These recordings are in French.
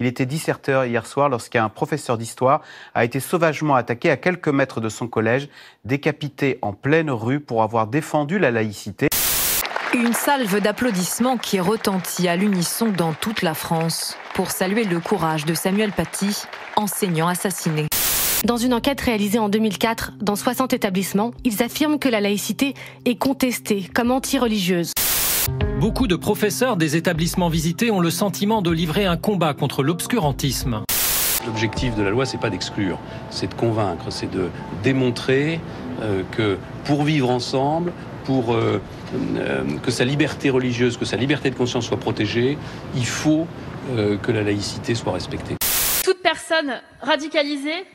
Il était 17h hier soir lorsqu'un professeur d'histoire a été sauvagement attaqué à quelques mètres de son collège, décapité en pleine rue pour avoir défendu la laïcité. Une salve d'applaudissements qui retentit à l'unisson dans toute la France pour saluer le courage de Samuel Paty, enseignant assassiné. Dans une enquête réalisée en 2004 dans 60 établissements, ils affirment que la laïcité est contestée comme anti-religieuse. Beaucoup de professeurs des établissements visités ont le sentiment de livrer un combat contre l'obscurantisme. L'objectif de la loi, c'est pas d'exclure, c'est de convaincre, c'est de démontrer euh, que pour vivre ensemble, pour euh, euh, que sa liberté religieuse, que sa liberté de conscience soit protégée, il faut euh, que la laïcité soit respectée. Toute personne radicalisée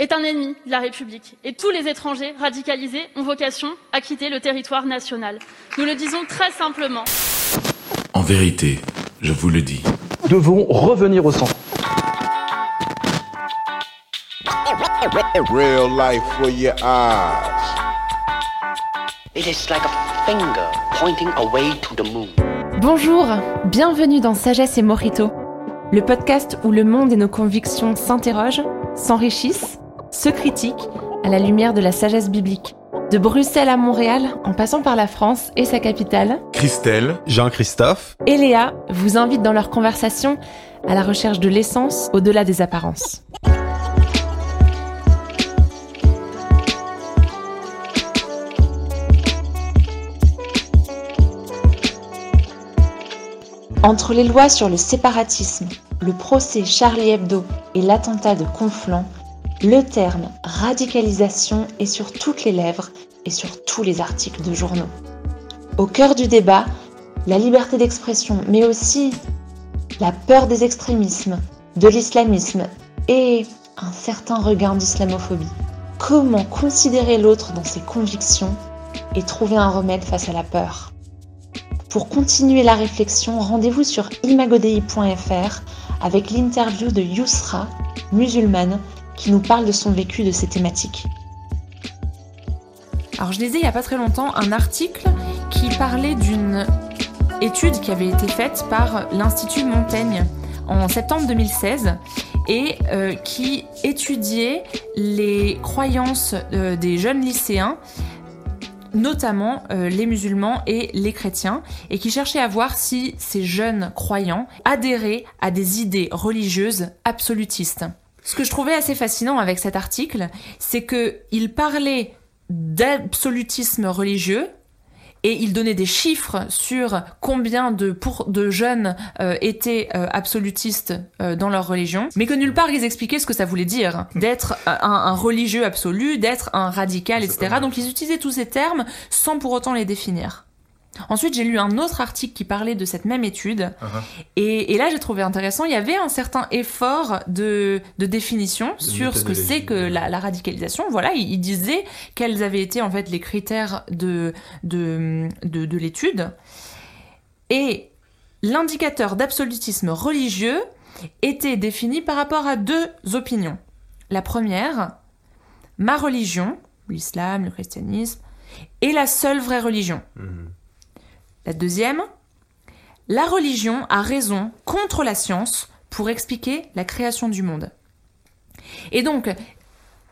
est un ennemi de la République. Et tous les étrangers radicalisés ont vocation à quitter le territoire national. Nous le disons très simplement. En vérité, je vous le dis. Nous devons revenir au centre. Real life for your eyes. It is like a finger pointing away to the moon. Bonjour, bienvenue dans Sagesse et Mojito, le podcast où le monde et nos convictions s'interrogent, s'enrichissent, se critiquent à la lumière de la sagesse biblique. De Bruxelles à Montréal, en passant par la France et sa capitale, Christelle, Jean-Christophe et Léa vous invitent dans leur conversation à la recherche de l'essence au-delà des apparences. Entre les lois sur le séparatisme, le procès Charlie Hebdo et l'attentat de Conflans, le terme radicalisation est sur toutes les lèvres et sur tous les articles de journaux. Au cœur du débat, la liberté d'expression, mais aussi la peur des extrémismes, de l'islamisme et un certain regain d'islamophobie. Comment considérer l'autre dans ses convictions et trouver un remède face à la peur? Pour continuer la réflexion, rendez-vous sur imagodei.fr avec l'interview de Yousra, musulmane, qui nous parle de son vécu de ces thématiques. Alors je lisais il n'y a pas très longtemps un article qui parlait d'une étude qui avait été faite par l'Institut Montaigne en septembre 2016 et euh, qui étudiait les croyances euh, des jeunes lycéens notamment euh, les musulmans et les chrétiens, et qui cherchaient à voir si ces jeunes croyants adhéraient à des idées religieuses absolutistes. Ce que je trouvais assez fascinant avec cet article, c'est qu'il parlait d'absolutisme religieux, et il donnait des chiffres sur combien de, pour, de jeunes euh, étaient euh, absolutistes euh, dans leur religion, mais que nulle part ils expliquaient ce que ça voulait dire d'être un, un, religieux absolu, d'être un radical, etc. Donc ils utilisaient tous ces termes sans pour autant les définir. Ensuite, j'ai lu un autre article qui parlait de cette même étude. Uh -huh. et, et, là, j'ai trouvé intéressant, il y avait un certain effort de, de définition de sur ce que c'est que la, la, radicalisation. Voilà, il, il, disait quels avaient été en fait les critères de, de, de, de l'étude. Et l'indicateur d'absolutisme religieux était défini par rapport à deux opinions. La première, ma religion, l'islam, le christianisme, est la seule vraie religion. Mm -hmm. La deuxième, la religion a raison contre la science pour expliquer la création du monde. Et donc,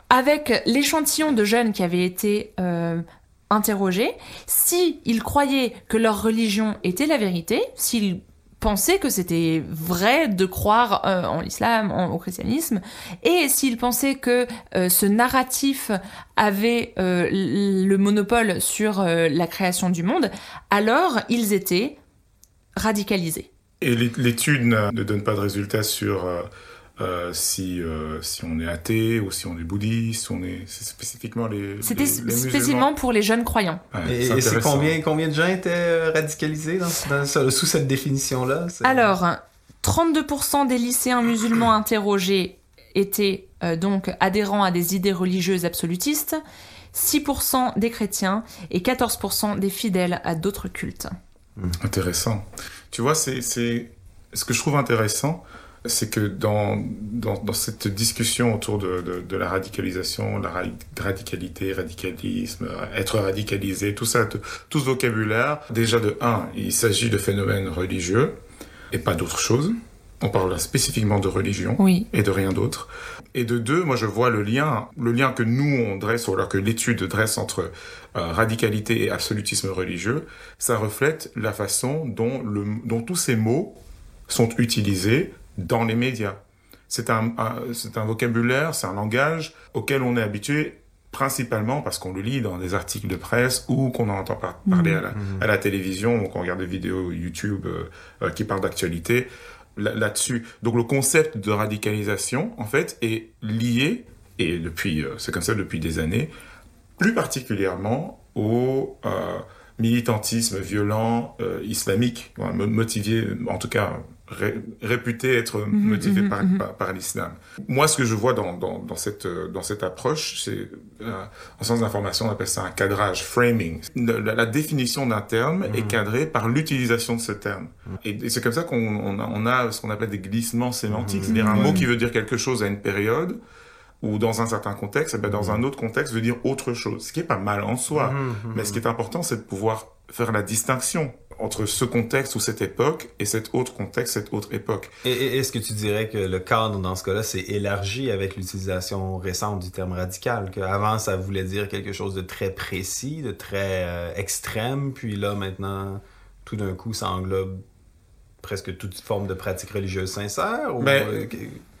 avec l'échantillon de jeunes qui avaient été euh, interrogés, s'ils croyaient que leur religion était la vérité, s'ils pensaient que c'était vrai de croire euh, en l'islam, au christianisme, et s'ils pensaient que euh, ce narratif avait euh, le monopole sur la création du monde, alors ils étaient radicalisés. Et l'étude ne donne pas de résultats sur euh, si, euh, si on est athée ou si on est bouddhiste, on est spécifiquement les. C'était spécifiquement pour les jeunes croyants. Ouais, et et c'est combien, combien de gens étaient radicalisés dans, dans, sous cette définition-là? Alors, 32% des lycéens musulmans interrogés étaient euh, donc adhérents à des idées religieuses absolutistes, 6% des chrétiens et 14% des fidèles à d'autres cultes. Intéressant. Tu vois, c'est ce que je trouve intéressant c'est que dans, dans, dans, cette discussion autour de, de, de, la radicalisation, la radicalité, radicalisme, être radicalisé, tout ça, tout ce vocabulaire, déjà de un, il s'agit de phénomènes religieux et pas d'autre chose. on parle spécifiquement de religion oui. et de rien d'autre. Et de deux, moi je vois le lien, le lien que nous on dresse, ou alors que l'étude dresse entre euh, radicalité et absolutisme religieux, ça reflète la façon dont, le, dont tous ces mots sont utilisés dans les médias. C'est un, un c'est un vocabulaire, c'est un langage auquel on est habitué principalement parce qu'on le lit dans des articles de presse ou qu'on en entend par parler à, la, à, la, télévision ou qu'on regarde des vidéos YouTube euh, euh, qui parlent d'actualité là-dessus. Donc le concept de radicalisation, en fait, est lié, et depuis, euh, c'est comme ça depuis des années, plus particulièrement au euh, militantisme violent islamique, motivé, en tout cas ré, réputé être Mhm, motivé par, par, par l'islam. Moi, ce que je vois dans, dans, dans cette, dans cette approche, c'est, euh, en sens d'information, on appelle ça un cadrage, framing. La, la définition d'un terme est cadrée par l'utilisation de ce terme. Et, et c'est comme ça qu'on on a, on a, ce qu'on appelle des glissements sémantiques, c'est-à-dire un mot qui veut dire quelque chose à une période, ou dans un certain contexte, eh ben dans un autre contexte veut dire autre chose, ce qui est pas mal en soi. Mhm, Mais ce qui est important, c'est de pouvoir faire la distinction entre ce contexte ou cette époque et cet autre contexte, cette autre époque. Et, et est-ce que tu dirais que le cadre dans ce cas-là s'est élargi avec l'utilisation récente du terme radical, qu'avant ça voulait dire quelque chose de très précis, de très euh, extrême, puis là maintenant tout d'un coup ça englobe presque toute forme de pratique religieuse sincère ou... Mais,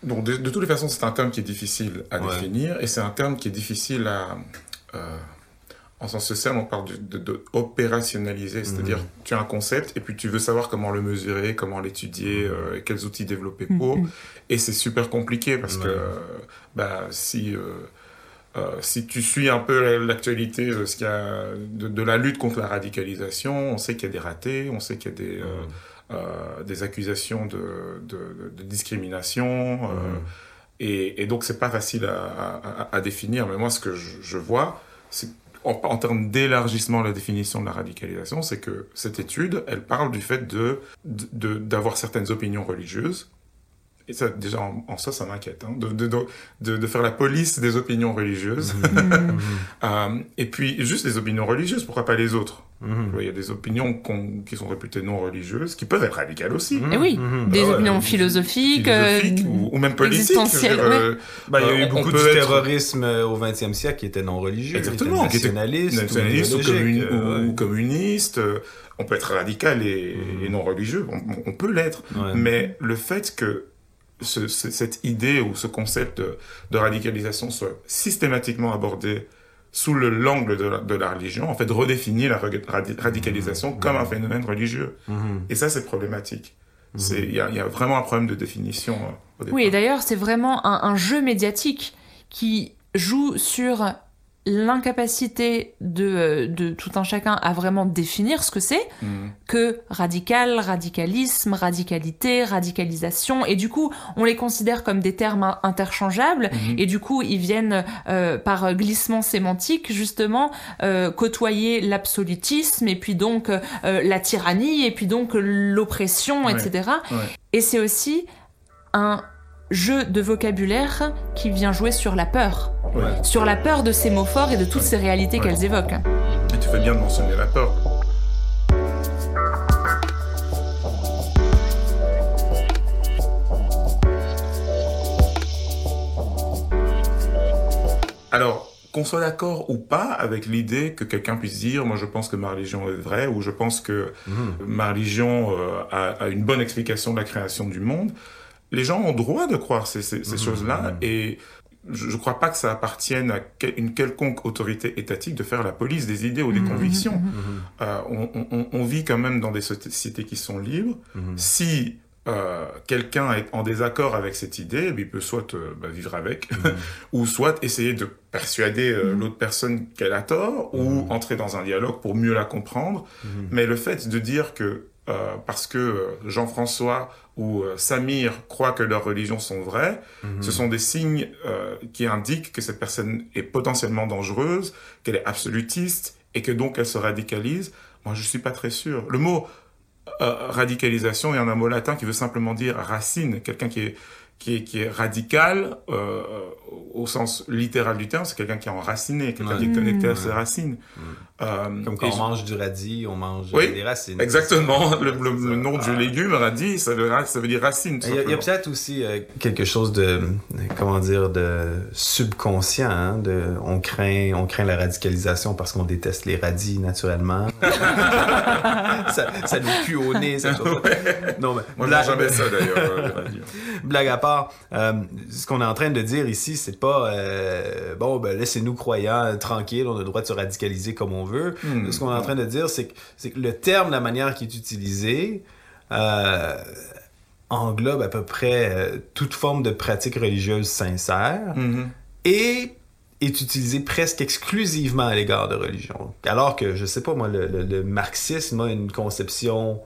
donc de, de toutes les façons, c'est un terme qui est difficile à ouais. définir et c'est un terme qui est difficile à... Euh, en sens social, on parle de, de, de opérationnaliser, c'est-à-dire -hmm. tu as un concept et puis tu veux savoir comment le mesurer, comment l'étudier, euh, et quels outils développer pour. Mm -hmm. Et c'est super compliqué parce ouais. que bah, si, euh, euh, si tu suis un peu l'actualité de, ce a, de, de, la lutte contre la radicalisation, on sait qu'il y a des ratés, on sait qu'il y a des, des accusations de, de discrimination. Et, et, donc c'est pas facile à, à, à, définir, mais moi ce que je, je vois, c'est en, en, termes d'élargissement de la définition de la radicalisation, c'est que cette étude, elle parle du fait de d'avoir certaines opinions religieuses. Et ça, déjà, en, en ça, ça m'inquiète, hein, de, de, de, de, faire la police des opinions religieuses. euh, et puis, juste les opinions religieuses, pourquoi pas les autres? Mmh. Il y a des opinions qu qui sont réputées non religieuses, qui peuvent être radicales aussi. Et oui, mmh. des ah ouais, opinions philosophiques, philosophiques euh, ou, ou, même politiques. Dire, ouais. euh, bah, il y a eu beaucoup de être... terrorisme au XXe siècle qui était non religieux, Exactement, qui était nationaliste, nationaliste ou, communi euh, ou, communiste. On peut être radical et, mmh. et non religieux, on, on peut l'être. Mais le fait que ce, ce, cette idée ou ce concept de, de radicalisation soit systématiquement abordé sous l'angle de, de, la religion, en fait, redéfinir la radicalisation mmh. comme un phénomène religieux. Mmh. Et ça, c'est problématique. Il y, y, a vraiment un problème de définition. Euh, oui, et d'ailleurs, c'est vraiment un, un, jeu médiatique qui joue sur l'incapacité de, de tout un chacun à vraiment définir ce que c'est mmh. que radical, radicalisme, radicalité, radicalisation et du coup on les considère comme des termes interchangeables mmh. et du coup ils viennent euh, par glissement sémantique justement euh, côtoyer l'absolutisme et puis donc euh, la tyrannie et puis donc l'oppression ouais. etc ouais. et c'est aussi un jeu de vocabulaire qui vient jouer sur la peur. Ouais. Sur la peur de ces mots forts et de toutes ces réalités ouais. qu'elles évoquent. Et tu fais bien de mentionner la peur. Alors, qu'on soit d'accord ou pas avec l'idée que quelqu'un puisse dire moi je pense que ma religion est vraie ou je pense que mmh. ma religion euh, a, a, une bonne explication de la création du monde, les gens ont droit de croire ces, ces, ces mmh. choses-là et je ne crois pas que ça appartienne à une quelconque autorité étatique de faire la police des idées ou des mmh. convictions. Mmh. Euh, on, on, on, vit quand même dans des sociétés qui sont libres. Si euh, quelqu'un est en désaccord avec cette idée, il peut soit euh, bah, vivre avec, ou soit essayer de persuader l'autre personne qu'elle a tort, ou entrer dans un dialogue pour mieux la comprendre. Mais le fait de dire que euh, parce que Jean-François ou euh, Samir croient que leurs religions sont vraies, Mhm. ce sont des signes euh, qui indiquent que cette personne est potentiellement dangereuse, qu'elle est absolutiste et que donc elle se radicalise. Moi, je suis pas très sûr. Le mot euh, radicalisation est un mot latin qui veut simplement dire racine, quelqu'un qui est qui est, qui est radical euh, au sens littéral du terme, c'est quelqu'un qui est enraciné, quelqu'un qui est connecté à ses racines. Euh, Comme quand on mange du radis, on mange oui, des racines. Exactement. Le, le, nom du légume, radis, ça veut, ça veut dire racine. Il y a, a peut-être aussi euh, quelque chose de, comment dire, de subconscient. Hein, de, on craint, on craint la radicalisation parce qu'on déteste les radis naturellement. ça, ça nous pue au nez. Ça, ouais. Non, mais moi, blague... jamais ça d'ailleurs. blague à part, euh, ce qu'on est en train de dire ici, c'est pas euh, bon, ben laissez-nous croyants tranquilles, on a le droit de se radicaliser comme on veut. Hmm. Ce qu'on est en train de dire, c'est que, que, le terme, la manière qui est utilisé, euh, englobe à peu près euh, toute forme de pratique religieuse sincère mm-hmm. et est utilisé presque exclusivement à l'égard de religion. Alors que, je sais pas, moi, le, le, le marxisme a une conception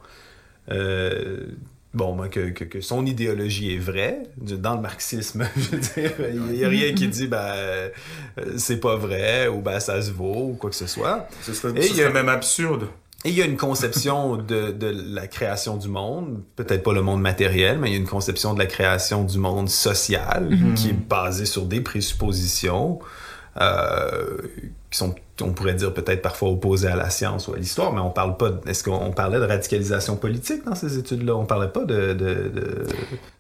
euh, bon, ben, que, que, que, son idéologie est vraie. Dans le marxisme, je veux dire, il n'y a rien qui dit, ben, euh, c'est pas vrai, ou ben, ça se vaut, ou quoi que ce soit. Ce serait, Et ce serait même absurde. Et il y a une conception de, de la création du monde, peut-être pas le monde matériel, mais il y a une conception de la création du monde social mm -hmm. qui est basée sur des présuppositions euh, on pourrait dire peut-être parfois opposées à la science ou à l'histoire, mais on parle pas. Est-ce qu'on parlait de radicalisation politique dans ces études-là? On parlait pas de. de.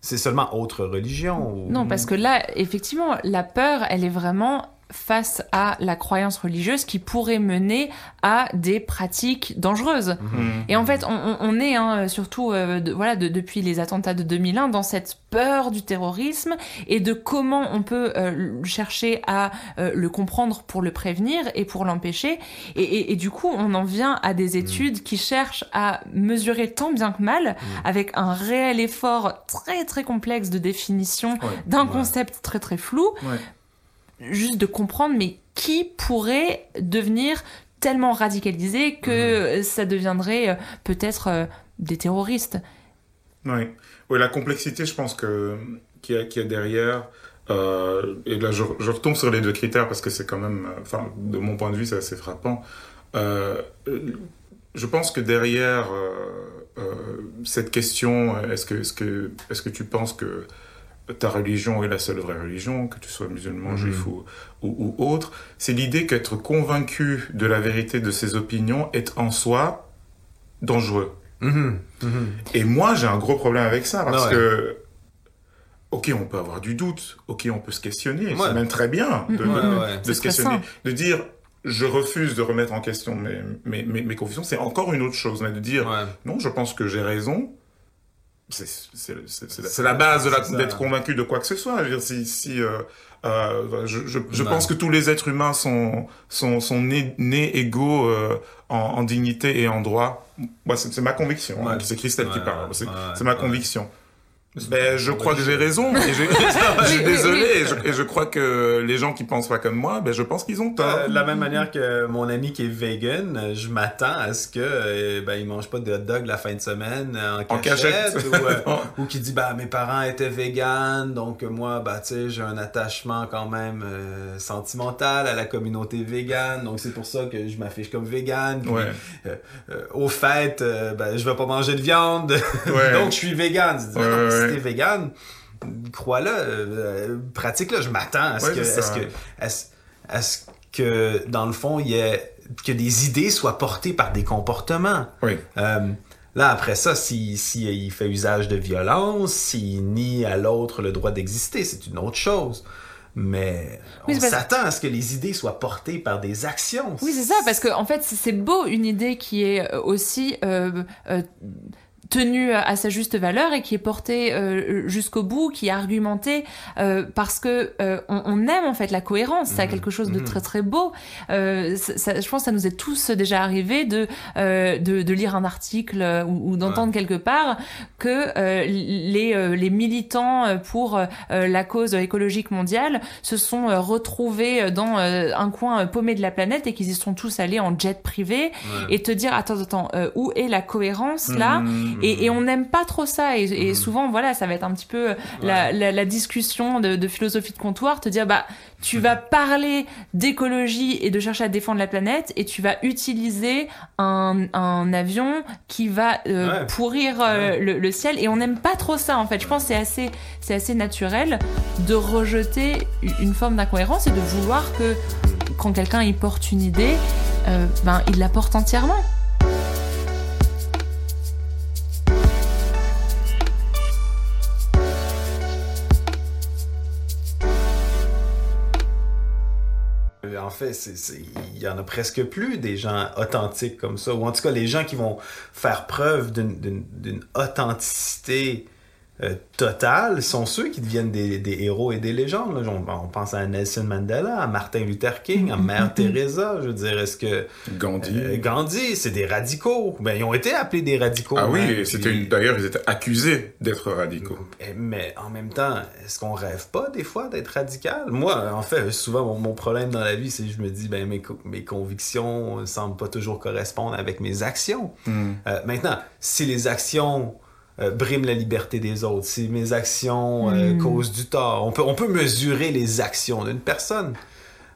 C'est seulement autre religion. Non, parce que là, effectivement, la peur, elle est vraiment face à la croyance religieuse qui pourrait mener à des pratiques dangereuses. Mmh. Et en fait, on, on est hein, surtout euh, de, voilà de, depuis les attentats de 2001 dans cette peur du terrorisme et de comment on peut euh, chercher à euh, le comprendre pour le prévenir et pour l'empêcher. Et, et, et, du coup, on en vient à des études mmh. qui cherchent à mesurer tant bien que mal, mmh. avec un réel effort très très complexe de définition ouais, d'un ouais. concept très très flou. Ouais juste de comprendre, mais qui pourrait devenir tellement radicalisé que mmh. ça deviendrait euh, peut-être euh, des terroristes. Oui. oui, la complexité, je pense que qu'il y, a, qu y a derrière. Euh, et là, je, je, retombe sur les deux critères parce que c'est quand même, enfin, de mon point de vue, c'est assez frappant. Euh, je pense que derrière cette question, est-ce que, est-ce que, est-ce que tu penses que ta religion est la seule vraie religion, que tu sois musulman, mmh. juif ou, ou, ou autre, c'est l'idée qu'être convaincu de la vérité de ses opinions est en soi dangereux. Mmh. Mmh. Et moi, j'ai un gros problème avec ça, parce ah ouais. que, ok, on peut avoir du doute, ok, on peut se questionner, ouais. c'est même très bien de, ouais, de, de se questionner, de dire, je refuse de remettre en question mes, mes, mes, mes convictions, c'est encore une autre chose, mais de dire, non, je pense que j'ai raison, c'est la, base d'être convaincu de quoi que ce soit. Je veux dire, si, si euh, euh, je, je, je pense que tous les êtres humains sont, sont, sont nés, nés égaux euh, en, en, dignité et en droit. Moi, c'est ma conviction. Hein. C'est Christelle qui parle. C'est ma conviction. Ben, je crois que j'ai raison. Et je, je suis désolé. Et je, et je, crois que les gens qui pensent pas comme moi, ben, je pense qu'ils ont tort. Euh, de la même manière que mon ami qui est vegan, je m'attends à ce que, euh, ben, il mange pas de hot dog la fin de semaine en cachette. En cachette. ou, euh, ou qui dit, ben, mes parents étaient vegan, donc moi, ben, tu sais, j'ai un attachement quand même euh, sentimental à la communauté vegan, donc c'est pour ça que je m'affiche comme vegan. Puis, ouais. au fait, ben, je vais pas manger de viande, ouais. donc je suis vegan. Si t'es vegan, crois-le, euh, pratique-le. Je m'attends à ce ouais, que, à ce que, à ce, à ce que, dans le fond, il y ait, que des idées soient portées par des comportements. Oui. Euh, là, après ça, s'il si, si il fait usage de violence, s'il nie à l'autre le droit d'exister, c'est une autre chose. Mais oui, on s'attend à ce que les idées soient portées par des actions. Oui, c'est ça, parce que en fait, c'est beau une idée qui est aussi euh, euh, tenu à sa juste valeur et qui est porté euh, jusqu'au bout, qui est argumenté euh, parce que euh, on, on, aime en fait la cohérence. Ça a quelque chose de mmh. très très beau. Euh, ça, je pense que ça nous est tous déjà arrivé de euh, de, de, lire un article ou, ou d'entendre ouais. quelque part que euh, les les militants pour la cause écologique mondiale se sont retrouvés dans un coin paumé de la planète et qu'ils y sont tous allés en jet privé ouais. et te dire attends attends où est la cohérence là? Mmh Et, on n'aime pas trop ça. Et, souvent, voilà, ça va être un petit peu la, discussion de, de, philosophie de comptoir, te dire, bah, tu vas parler d'écologie et de chercher à défendre la planète et tu vas utiliser un, un avion qui va euh, pourrir euh, le, ciel et on n'aime pas trop ça en fait. Je pense que c'est assez, c'est assez naturel de rejeter une forme d'incohérence et de vouloir que quand quelqu'un y porte une idée, euh, ben, il la porte entièrement. Fait, il y en a presque plus des gens authentiques comme ça, ou en tout cas les gens qui vont faire preuve d'une authenticité euh, total sont ceux qui deviennent des, héros et des légendes. On, pense à Nelson Mandela, à Martin Luther King, à Mère Teresa. Je veux dire, est-ce que. Gandhi. Euh, Gandhi, c'est des radicaux. Ben, ils ont été appelés des radicaux. Ah oui, c'était d'ailleurs, ils étaient accusés d'être radicaux. Eh, mais en même temps, est-ce qu'on rêve pas des fois d'être radical? Moi, en fait, souvent, mon, problème dans la vie, c'est que je me dis, ben, mes, mes convictions ne semblent pas toujours correspondre avec mes actions. Hmm. Euh, maintenant, si les actions euh, brime la liberté des autres, si mes actions euh, hmm. causent du tort. On peut, on peut mesurer les actions d'une personne,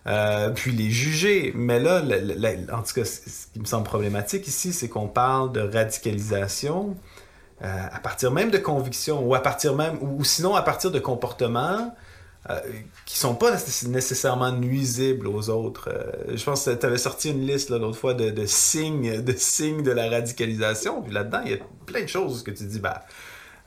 euh, puis les juger. Mais là, en tout cas, ce qui me semble problématique ici, c'est qu'on parle de radicalisation à partir même de convictions, ou à partir même, ou sinon à partir de comportements euh, qui sont pas nécessairement nuisibles aux autres. Euh, je pense que tu avais sorti une liste l'autre fois de, de, signes, de signes de la radicalisation. Puis là-dedans, il y a plein de choses que tu dis, bah,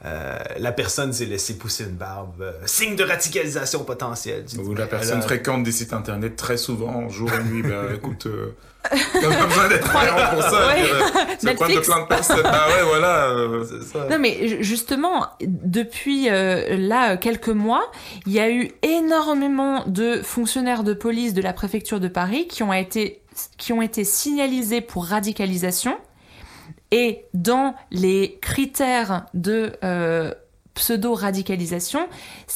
euh, la personne s'est laissée pousser une barbe. Euh, signe de radicalisation potentielle. Ou la personne fréquente des sites internet très souvent, jour et nuit. ben, écoute, euh, pas besoin d'être croyant pour ça. C'est quoi de plein de personnes. Ah ouais, voilà. Euh, ça. Non, mais justement, depuis là quelques mois, il y a eu énormément de fonctionnaires de police de la préfecture de Paris qui ont été qui ont été signalisés pour radicalisation et dans les critères de euh, pseudo-radicalisation,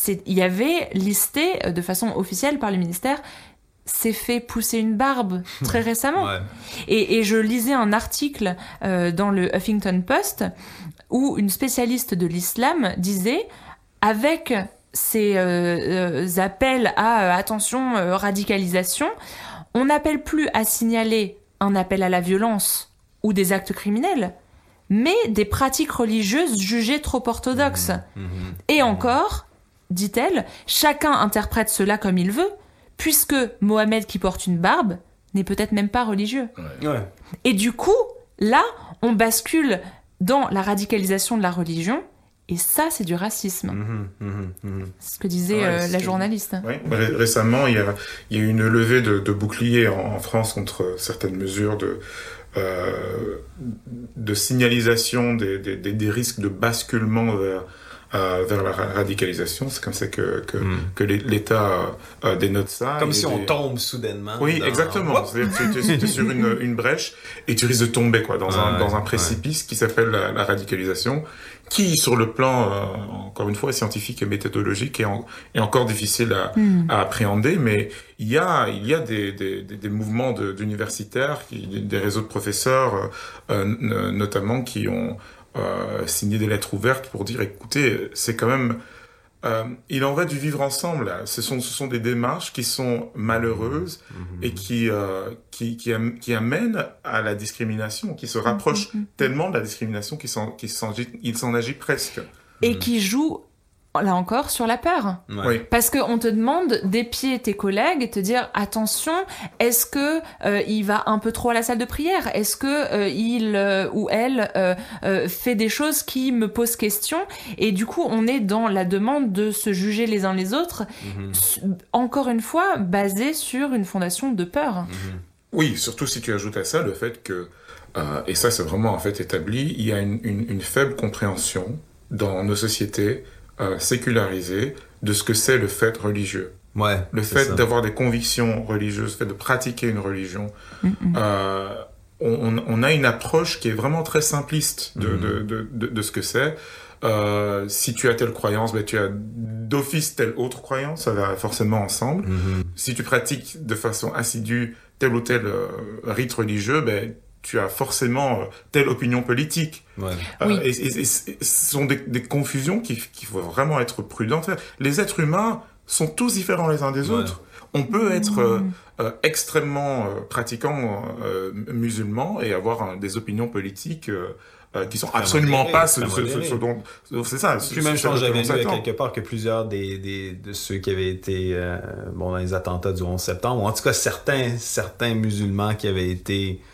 il y avait listé euh, de façon officielle par le ministère s'est fait pousser une barbe très récemment. Et, je lisais un article euh, dans le Huffington Post où une spécialiste de l'islam disait avec ces appels à attention radicalisation, on n'appelle plus à signaler un appel à la violence ou des actes criminels, mais des pratiques religieuses jugées trop orthodoxes. Mmh, mmh, mmh. Et encore, dit-elle, chacun interprète cela comme il veut, puisque Mohamed qui porte une barbe n'est peut-être même pas religieux. Et du coup, là, on bascule dans la radicalisation de la religion, et ça, c'est du racisme. C'est ce que disait euh, la journaliste. Récemment, il y, a, il y a eu une levée de, boucliers en, France contre certaines mesures de, euh, de signalisation des, des, des, risques de basculement vers, euh, vers la radicalisation. C'est comme ça que, que, hmm. que l'État euh, dénote ça. Comme si on tombe soudainement. Oui, exactement. C'est-à-dire tu, es sur une, une, brèche et tu risques de tomber quoi, dans, un, dans un précipice qui s'appelle la, la, radicalisation qui, sur le plan, euh, encore une fois, scientifique et méthodologique, est, est encore difficile à, hmm. à, appréhender, mais il y a, il y a des, des, des mouvements d'universitaires, des réseaux de professeurs, euh, notamment, qui ont euh, signé des lettres ouvertes pour dire, écoutez, c'est quand même euh, il en va du vivre ensemble. Ce sont, ce sont des démarches qui sont malheureuses mhm. et qui, euh, qui, qui, qui, amènent à la discrimination, qui se rapprochent mhm. tellement de la discrimination qu'il s'en agit presque. Et qui jouent là encore sur la peur. Parce qu'on te demande d'épier tes collègues et te dire attention, est-ce que euh, il va un peu trop à la salle de prière? Est-ce que euh, il euh, ou elle fait des choses qui me posent question? Et du coup, on est dans la demande de se juger les uns les autres, mhm. encore une fois basé sur une fondation de peur. Mhm. Oui, surtout si tu ajoutes à ça le fait que et ça c'est vraiment en fait établi, il y a une, une faible compréhension dans nos sociétés euh, sécularisé de ce que c'est le fait religieux. Ouais, le fait d'avoir des convictions religieuses, le fait de pratiquer une religion. Euh, on, on, a une approche qui est vraiment très simpliste de, de, de, de, de ce que c'est. Euh, si tu as telle croyance, ben, tu as d'office telle autre croyance, ça va forcément ensemble. Si tu pratiques de façon assidue tel ou tel euh, rite religieux, ben, tu as forcément euh, telle opinion politique. Ouais. Euh, Oui. et, et- et ce sont des, des confusions qu'il qu'il faut vraiment être prudent. Les êtres humains sont tous différents les uns des Ouais. autres. On peut être euh, euh, extrêmement euh, pratiquant euh, musulman et avoir euh, des opinions politiques euh, euh, qui sont absolument pas ce, très ce- ce- modérées. ce dont c'est ça. Même, ce je pense que à quoi j'avais lu à quelque part que plusieurs des, des, de ceux qui avaient été euh, bon, dans les attentats du 11 septembre, ou en tout cas certains, certains musulmans qui avaient été euh,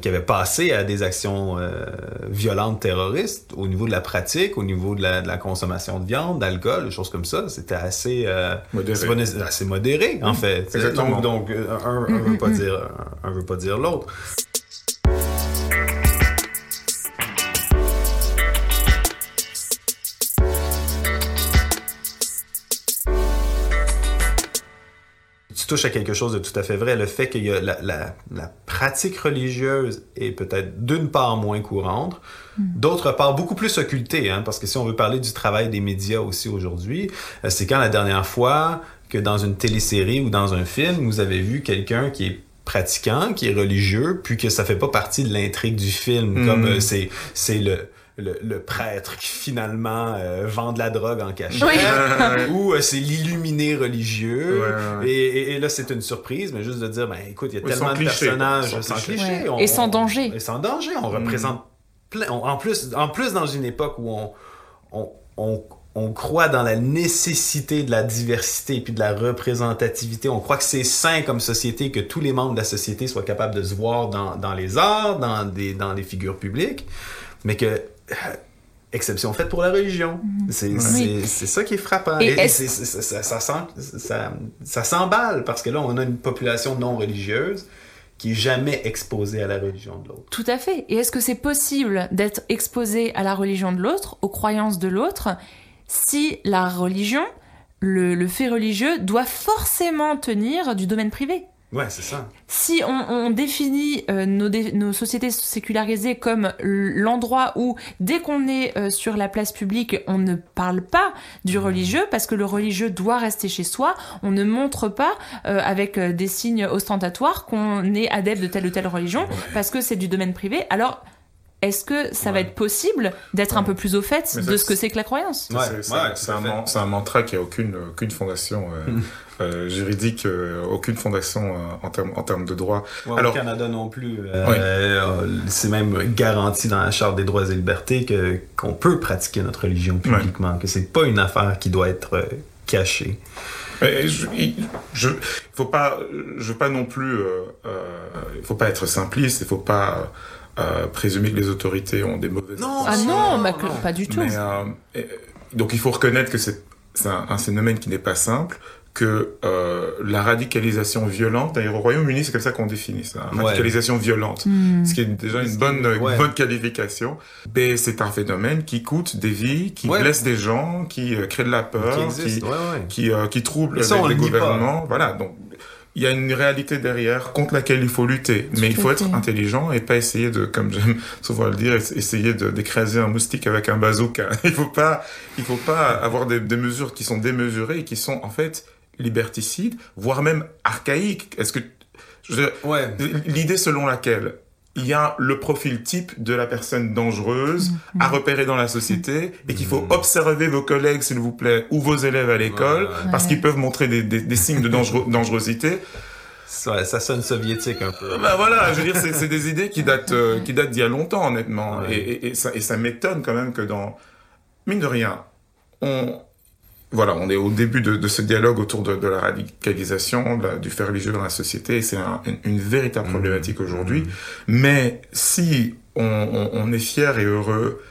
qui avaient passé à des actions euh, violentes terroristes au niveau de la pratique, au niveau de la, de la consommation de viande, d'alcool, des choses comme ça, c'était assez euh, Modéré. pas assez modéré en fait. exactement. Donc, donc euh, un, un veut pas dire un, un veut pas dire l'autre. Tu touches à quelque chose de tout à fait vrai. Le fait qu'il y a la, la, la pratique religieuse est peut-être d'une part moins courante, d'autre part beaucoup plus occultée, hein, parce que si on veut parler du travail des médias aussi aujourd'hui, euh, c'est quand la dernière fois que dans une télésérie ou dans un film, vous avez vu quelqu'un qui est pratiquant, qui est religieux, puis que ça fait pas partie de l'intrigue du film, Mm. comme euh, c'est c'est le le, le prêtre qui finalement euh, vend de la drogue en cachette, Oui. ou euh, c'est l'illuminé religieux, Ouais, ouais, ouais. Et, et- et là c'est une surprise, mais juste de dire, ben écoute, il y a Oui, tellement de cliché, personnages sans sans, cliché. cliché, Ouais. on- Et sans on- danger. et sans danger, on Mm. représente plein, on- en plus, en plus dans une époque où on, on, on, on croit dans la nécessité de la diversité et puis de la représentativité. On croit que c'est sain comme société que tous les membres de la société soient capables de se voir dans, dans les arts, dans des, dans les figures publiques, mais que exception faite pour la religion. C'est Oui. c'est- c'est ça qui est frappant. Et ça, ça, sent- ça, ça s'emballe parce que là, on a une population non religieuse qui est jamais exposée à la religion de l'autre. Tout à fait. Et est-ce que c'est possible d'être exposé à la religion de l'autre, aux croyances de l'autre, si la religion, le, le fait religieux, doit forcément tenir du domaine privé? Ouais, c'est ça. si on, on définit euh, nos, dé- nos sociétés sécularisées comme l'endroit où, dès qu'on est euh, sur la place publique, on ne parle pas du religieux parce que le religieux doit rester chez soi, on ne montre pas euh, avec euh, des signes ostentatoires qu'on est adepte de telle ou telle religion parce que c'est du domaine privé, alors est-ce que ça va être possible d'être un peu plus au fait de ce que c'est que la croyance? C'est- c'est- un, un mantra qui a aucune, aucune fondation euh, euh, juridique, euh, aucune fondation euh, en termes en termes de droit. Ouais, Alors, au Canada non plus. euh, Oui. euh, c'est même garanti dans la Charte des droits et libertés que qu'on peut pratiquer notre religion publiquement, que c'est pas une affaire qui doit être cachée. Et je, faut pas, je veux pas non plus, euh, euh, il faut pas être simpliste, il faut pas euh, présumer que les autorités ont des mauvaises Ah intentions. non, bah, que- pas du tout. Mais, euh, et- donc il faut reconnaître que c'est c'est un, un phénomène qui n'est pas simple, que euh, la radicalisation violente, d'ailleurs au Royaume-Uni c'est comme ça qu'on définit ça, Ouais. radicalisation violente, Hmm. ce qui est déjà une bonne, une ouais. bonne qualification. Mais c'est un phénomène qui coûte des vies, qui Ouais. blesse des gens, qui euh, crée de la peur, Qui existe, ouais, ouais. qui, euh, qui trouble ça, les, pas. gouvernements. Voilà, donc il y a une réalité derrière contre laquelle il faut lutter, mais il faut être intelligent et pas essayer de, comme j'aime souvent le dire, ess- essayer de d'écraser un moustique avec un bazooka. Il faut pas, il faut pas avoir des, des mesures qui sont démesurées et qui sont en fait liberticides, voire même archaïques. Est-ce que Ouais. l'idée selon laquelle il y a le profil type de la personne dangereuse Mm-hmm. à repérer dans la société et qu'il faut observer vos collègues, s'il vous plaît, ou vos élèves à l'école, Ouais, parce qu'ils peuvent montrer des, des, des signes de dangereux- dangerosité. Ça, ça sonne soviétique un peu. Bah voilà, je veux dire, c'est c'est des idées qui datent, euh, qui datent d'il y a longtemps, honnêtement. Ouais. Et, et, et ça, et ça m'étonne quand même que dans, mine de rien, on, voilà, on est au début de, de ce dialogue autour de, de la radicalisation, de la- du fait religieux dans la société, et c'est un- une, une véritable problématique aujourd'hui. Mais si on, on, on est fier et heureux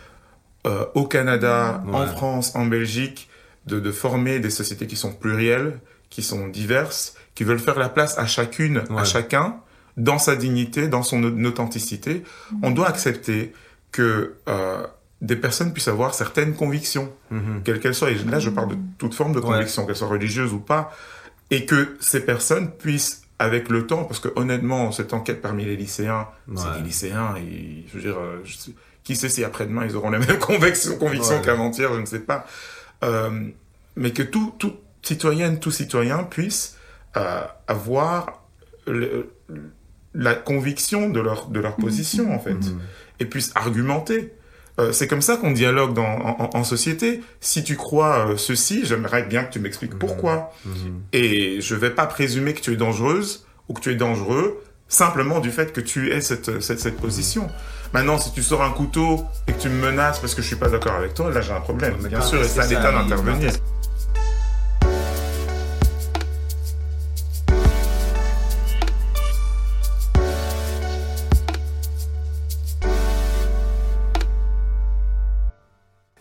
euh, au Canada, en Ouais. France, en Belgique, de, de former des sociétés qui sont plurielles, qui sont diverses, qui veulent faire la place à chacune, à chacun, dans sa dignité, dans son au- authenticité, on doit accepter que euh, des personnes puissent avoir certaines convictions, Mhm. quelles qu'elles soient. Et là, je parle de toute forme de Ouais. conviction, qu'elles soient religieuses ou pas, et que ces personnes puissent, avec le temps, parce que honnêtement, cette enquête parmi les lycéens, c'est des lycéens, et je veux dire, euh, je sais- qui sait si après-demain ils auront les mêmes convictions, convictions Ouais. qu'avant-hier, je ne sais pas. Euh, mais que tout, tout citoyenne, tout citoyen puisse euh, avoir le- la conviction de leur, de leur position, en fait, et puissent argumenter. Euh, c'est comme ça qu'on dialogue dans, en, en, société. Si tu crois euh, ceci, j'aimerais bien que tu m'expliques pourquoi. Et je vais pas présumer que tu es dangereuse ou que tu es dangereux simplement du fait que tu aies cette, cette, cette position. Maintenant, si tu sors un couteau et que tu me menaces parce que je suis pas d'accord avec toi, là j'ai un problème. Bien sûr, c'est à l'État d'intervenir.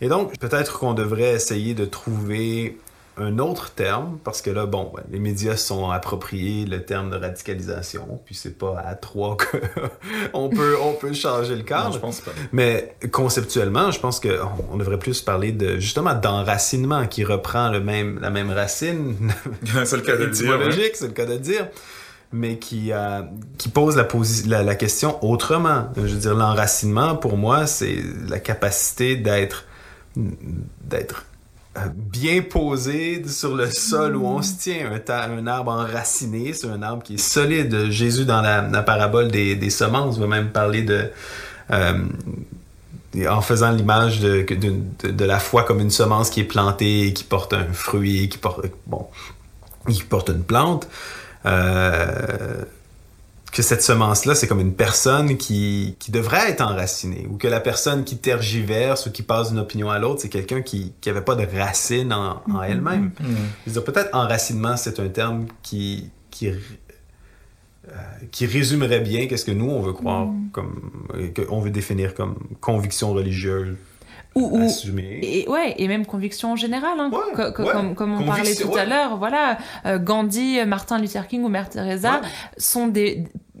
Et donc, peut-être qu'on devrait essayer de trouver un autre terme, parce que là, bon, les médias sont appropriés le terme de radicalisation, puis c'est pas à trois qu'on peut, on peut changer le cadre. Non, je pense pas. Mais conceptuellement, je pense qu'on devrait plus parler de, justement, d'enracinement, qui reprend le même, la même racine. c'est le cas de dire. Ouais. c'est le cas de dire mais qui, euh, qui pose la, la, la, question autrement. Je veux dire, l'enracinement, pour moi, c'est la capacité d'être d'être bien posé sur le sol où on se tient, un, un, arbre enraciné, c'est un arbre qui est solide. Jésus, dans la, la parabole des, des, semences, va même parler de... Euh, en faisant l'image de, de, de, la foi comme une semence qui est plantée, qui porte un fruit, qui porte, bon, qui porte une plante. Euh, que cette semence-là, c'est comme une personne qui, qui devrait être enracinée, ou que la personne qui tergiverse ou qui passe d'une opinion à l'autre, c'est quelqu'un qui n'avait pas de racine en, en elle-même. Mm -hmm. Peut-être enracinement, c'est un terme qui, qui, euh, qui résumerait bien qu'est-ce que nous, on veut croire, mm -hmm. comme, qu'on veut définir comme conviction religieuse. Ou, ou et, ouais, et même conviction en général, hein, ouais, co ouais. comme, comme on Conviction, parlait tout ouais. à l'heure, voilà, euh, Gandhi, Martin Luther King ou Mère Teresa sont des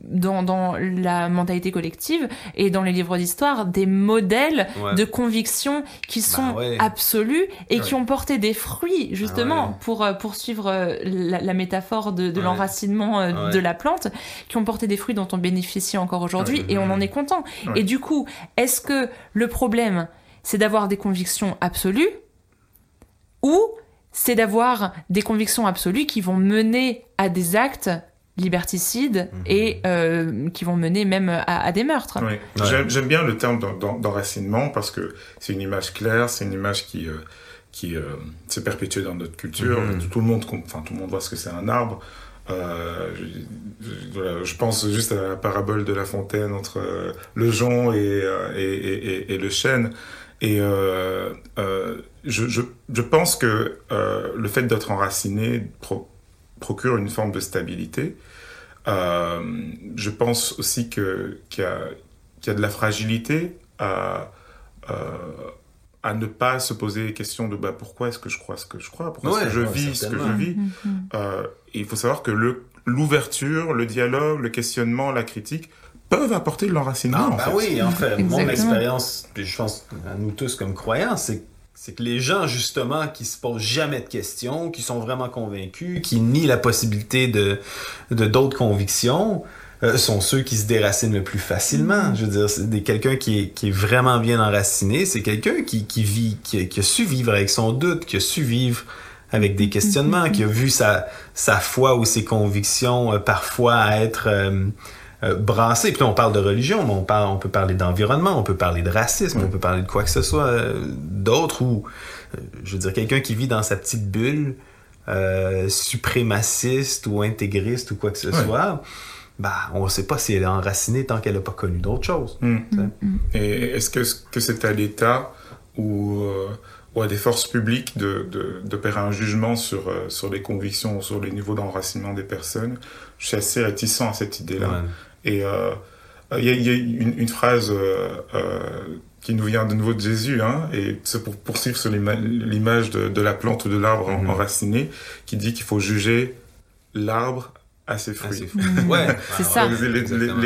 dans, dans la mentalité collective et dans les livres d'histoire des modèles Ouais. de conviction qui sont ouais. absolus et qui ont porté des fruits justement Ouais. pour euh, poursuivre euh, la, la métaphore de, de Ouais. l'enracinement euh, Ouais. de la plante qui ont porté des fruits dont on bénéficie encore aujourd'hui Ouais. et on en est content Ouais. et du coup est-ce que le problème c'est d'avoir des convictions absolues ou c'est d'avoir des convictions absolues qui vont mener à des actes liberticides Mhm. et euh, qui vont mener même à, à des meurtres. Oui. J'aime- J'aime bien le terme d'en- d'en- d'enracinement parce que c'est une image claire, c'est une image qui, euh, qui euh, s'est perpétuée dans notre culture. Mhm. Tout, le monde, enfin, tout le monde voit ce que c'est un arbre. Euh, je, pense juste à la parabole de La Fontaine entre euh, le jonc et, et, et- et- et le chêne. Et euh, euh, je, je, je pense que euh, le fait d'être enraciné pro- procure une forme de stabilité. Euh, je pense aussi que qu'il y, a- qu'il y a de la fragilité à, euh, à ne pas se poser les questions de bah, pourquoi est-ce que je crois ce que je crois, pourquoi Ouais, est-ce que je ouais, vis ce que je vis? Euh, et il faut savoir que l'ouverture, le dialogue, le questionnement, la critique peuvent apporter de l'enracinement. Ah, en bah fait. oui, en fait, mon expérience, je pense à nous tous comme croyants, c'est c'est que les gens, justement, qui se posent jamais de questions, qui sont vraiment convaincus, qui nient la possibilité de de d'autres convictions, euh, sont ceux qui se déracinent le plus facilement. Je veux dire, quelqu'un qui est, qui est vraiment bien enraciné, c'est quelqu'un qui, qui vit, qui, qui a su vivre avec son doute, qui a su vivre avec des questionnements, qui a vu sa, sa foi ou ses convictions euh, parfois être euh, euh, brassées. Puis là, on parle de religion, mais on, parle, on peut parler d'environnement, on peut parler de racisme, on peut parler de quoi que ce soit euh, d'autre, ou, euh, je veux dire, quelqu'un qui vit dans sa petite bulle, euh, suprémaciste ou intégriste ou quoi que ce soit, bah, on ne sait pas si elle est enracinée tant qu'elle n'a pas connu d'autre chose. Mm. tu sais. Et est-ce que que c'est à l'État ou, ou à des forces publiques de, de, d'opérer un jugement sur, euh, sur les convictions, sur les niveaux d'enracinement des personnes? Je suis assez réticent à cette idée-là. Ouais. Et euh, il y a, il y a une, une phrase euh, euh, qui nous vient de nouveau de Jésus, hein, et c'est pour poursuivre sur l'ima- l'image de, de la plante ou de l'arbre Mhm. enraciné, qui dit qu'il faut juger l'arbre à ses fruits. fou. ouais, C'est ça.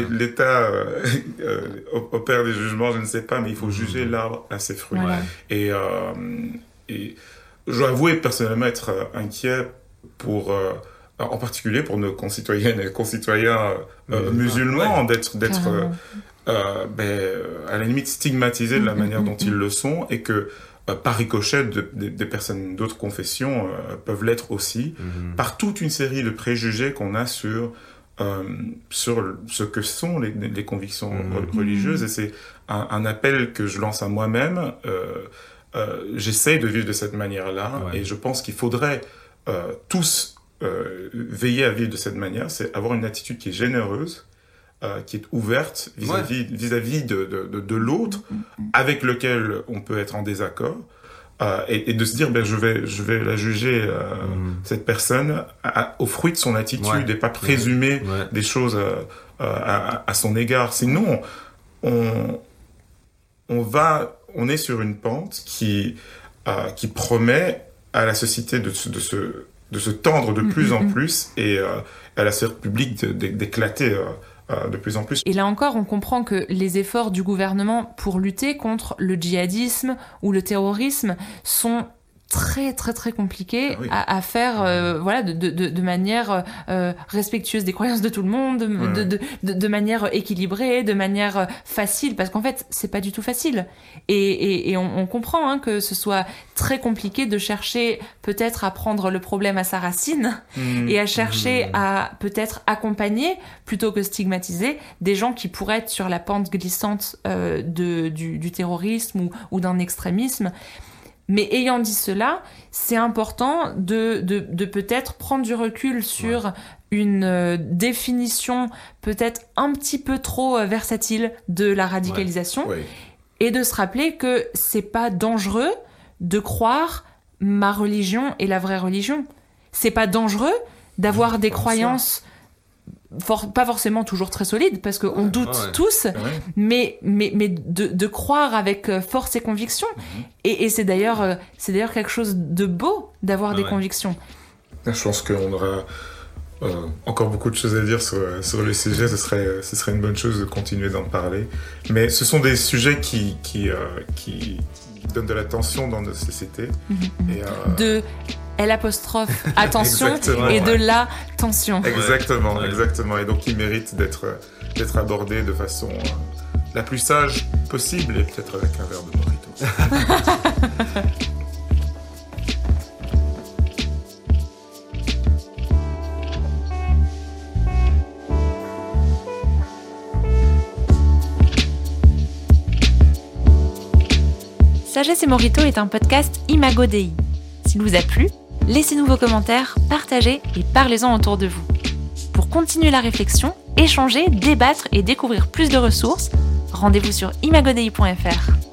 L'État euh, euh, opère des jugements, je ne sais pas, mais il faut juger l'arbre à ses fruits. Et, euh, et je dois avouer personnellement être euh, inquiet pour, euh, en particulier pour nos concitoyennes et concitoyens euh, Musulmans, d'être, d'être euh, euh, ben, à la limite stigmatisés de la Mhm, manière mhm, dont ils le sont et que euh, par ricochet, de- de- des personnes d'autres confessions euh, peuvent l'être aussi par toute une série de préjugés qu'on a sur euh, sur ce que sont les, les convictions religieuses et c'est un, un appel que je lance à moi-même. Euh, euh, J'essaie de vivre de cette manière-là Ouais. et je pense qu'il faudrait euh, tous euh, veiller à vivre de cette manière, c'est avoir une attitude qui est généreuse, euh, qui est ouverte vis-à-vis vis-à-vis de, de, de, de l'autre avec lequel on peut être en désaccord. Euh, et, et de se dire ben je vais je vais la juger euh, cette personne à- au fruit de son attitude Ouais. et pas présumer Ouais. des choses euh, à, à son égard sinon on on va on est sur une pente qui qui promet à la société de, de se de se tendre de Mm, plus mm, en mm. plus et euh, à la sphère publique d'éclater euh, euh, de plus en plus Et là encore, on comprend que les efforts du gouvernement pour lutter contre le djihadisme ou le terrorisme sont très très très compliqués Ah oui. à, à faire euh, voilà de, de, manière euh, respectueuse des croyances de tout le monde de, Ouais. de, manière équilibrée de manière euh, facile parce qu'en fait c'est pas du tout facile et, et, et on, on comprend hein, que ce soit très compliqué de chercher peut-être à prendre le problème à sa racine Mm. et à chercher à peut-être accompagner plutôt que stigmatiser des gens qui pourraient être sur la pente glissante euh, de, du, du terrorisme ou, ou d'un extrémisme. Mais ayant dit cela, c'est important de, de, de peut-être prendre du recul sur une euh, définition peut-être un petit peu trop euh, versatile de la radicalisation Ouais. et de se rappeler que c'est pas dangereux de croire ma religion est la vraie religion. C'est pas dangereux d'avoir des croyances for- pas forcément toujours très solides parce qu'on doute ouais. tous, Ouais. mais mais mais de, de croire avec euh, force et conviction. Et, et c'est d'ailleurs euh, c'est d'ailleurs quelque chose de beau d'avoir Ah des convictions. Je pense qu'on aura euh, encore beaucoup de choses à dire sur, sur le sujet. Ce serait, ce serait une bonne chose de continuer d'en parler. Mais ce sont des sujets qui, qui, euh, qui donnent de la tension dans notre société. Et, euh, De L apostrophe attention Exactement, et de ouais. la tension. Exactement, Ouais. exactement. Et donc, ils méritent d'être d'être abordés de façon euh, la plus sage possible et peut-être avec un verre de mojito. Sagesse et Morito est un podcast Imago Dei. S'il vous a plu, laissez-nous vos commentaires, partagez et parlez-en autour de vous. Pour continuer la réflexion, échanger, débattre et découvrir plus de ressources, rendez-vous sur imagodei.fr.